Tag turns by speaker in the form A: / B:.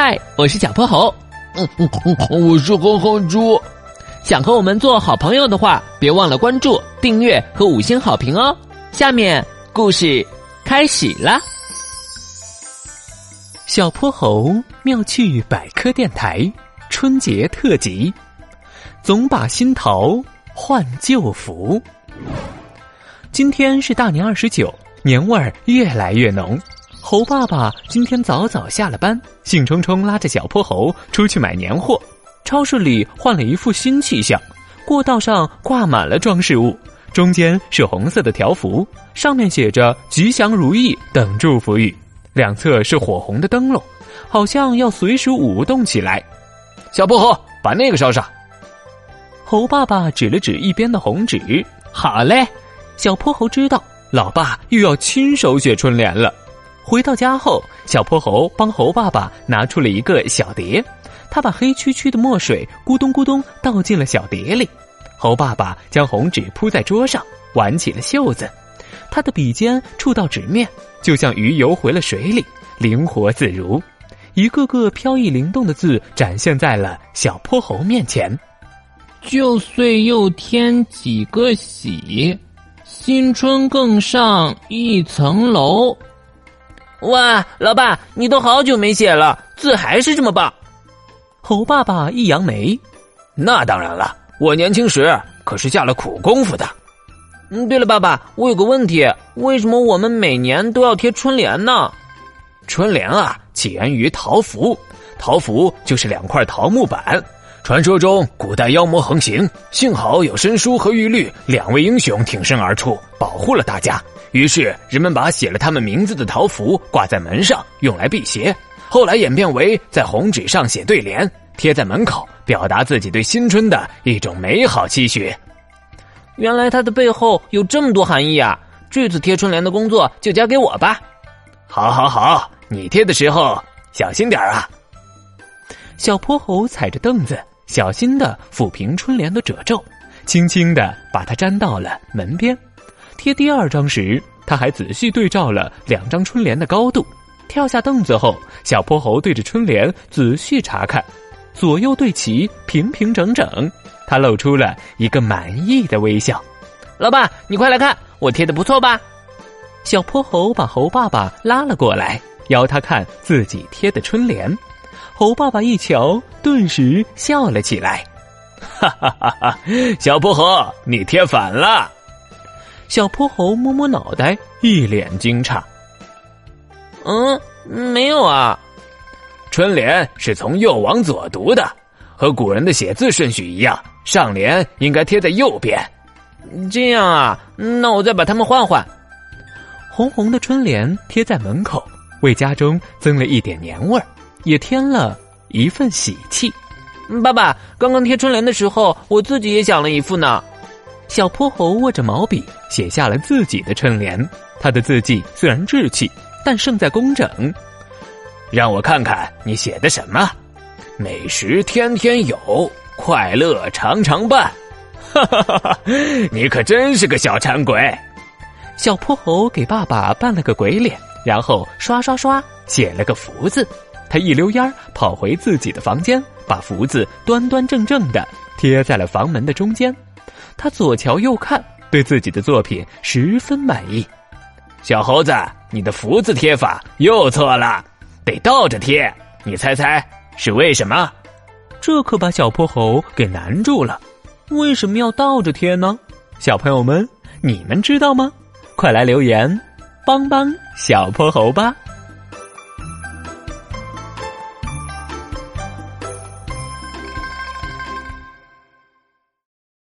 A: 嗨，我是小泼猴。
B: 嗯嗯嗯，我是哼哼猪。
A: 想和我们做好朋友的话，别忘了关注、订阅和五星好评哦。下面故事开始啦！小泼猴妙趣百科电台春节特辑，总把新桃换旧符。今天是大年二十九，年味儿越来越浓。猴爸爸今天早早下了班，兴冲冲拉着小泼猴出去买年货。超市里换了一副新气象，过道上挂满了装饰物，中间是红色的条幅，上面写着“吉祥如意”等祝福语，两侧是火红的灯笼，好像要随时舞动起来。
B: 小泼猴，把那个烧上。
A: 猴爸爸指了指一边的红纸，好嘞。小泼猴知道，老爸又要亲手写春联了。回到家后，小泼猴帮猴爸爸拿出了一个小碟，他把黑黢黢的墨水咕咚咕咚倒进了小碟里。猴爸爸将红纸铺在桌上，挽起了袖子，他的笔尖触到纸面，就像鱼游回了水里，灵活自如。一个个飘逸灵动的字展现在了小泼猴面前：
C: 旧岁又添几个喜，新春更上一层楼。
D: 哇，老爸，你都好久没写了，字还是这么棒。
A: 猴爸爸一扬眉，
B: 那当然了，我年轻时可是下了苦功夫的。
D: 嗯，对了，爸爸，我有个问题，为什么我们每年都要贴春联呢？
B: 春联啊，起源于桃符，桃符就是两块桃木板。传说中，古代妖魔横行，幸好有申叔和玉律两位英雄挺身而出，保护了大家。于是，人们把写了他们名字的桃符挂在门上，用来辟邪。后来演变为在红纸上写对联，贴在门口，表达自己对新春的一种美好期许。
D: 原来它的背后有这么多含义啊！这次贴春联的工作就交给我吧。
B: 好，好，好，你贴的时候小心点啊！
A: 小泼猴踩着凳子，小心的抚平春联的褶皱，轻轻的把它粘到了门边。贴第二张时，他还仔细对照了两张春联的高度。跳下凳子后，小泼猴对着春联仔细查看，左右对齐，平平整整。他露出了一个满意的微笑。
D: 老爸，你快来看，我贴的不错吧？
A: 小泼猴把猴爸爸拉了过来，邀他看自己贴的春联。猴爸爸一瞧，顿时笑了起来。
B: 哈哈哈哈！小泼猴，你贴反了。
A: 小泼猴摸摸脑袋，一脸惊诧。
D: 嗯，没有啊。
B: 春联是从右往左读的，和古人的写字顺序一样，上联应该贴在右边。
D: 这样啊，那我再把它们换换。
A: 红红的春联贴在门口，为家中增了一点年味儿，也添了一份喜气。
D: 爸爸，刚刚贴春联的时候，我自己也想了一副呢。
A: 小泼猴握着毛笔，写下了自己的春联。他的字迹虽然稚气，但胜在工整。
B: 让我看看你写的什么。美食天天有，快乐常常伴。哈哈哈哈！你可真是个小馋鬼。
A: 小泼猴给爸爸扮了个鬼脸，然后刷刷刷写了个福字。他一溜烟跑回自己的房间，把福字端端正正的贴在了房门的中间。他左瞧右看，对自己的作品十分满意。
B: 小猴子，你的福字贴法又错了，得倒着贴。你猜猜是为什么？
A: 这可把小泼猴给难住了。为什么要倒着贴呢？小朋友们，你们知道吗？快来留言，帮帮小泼猴吧！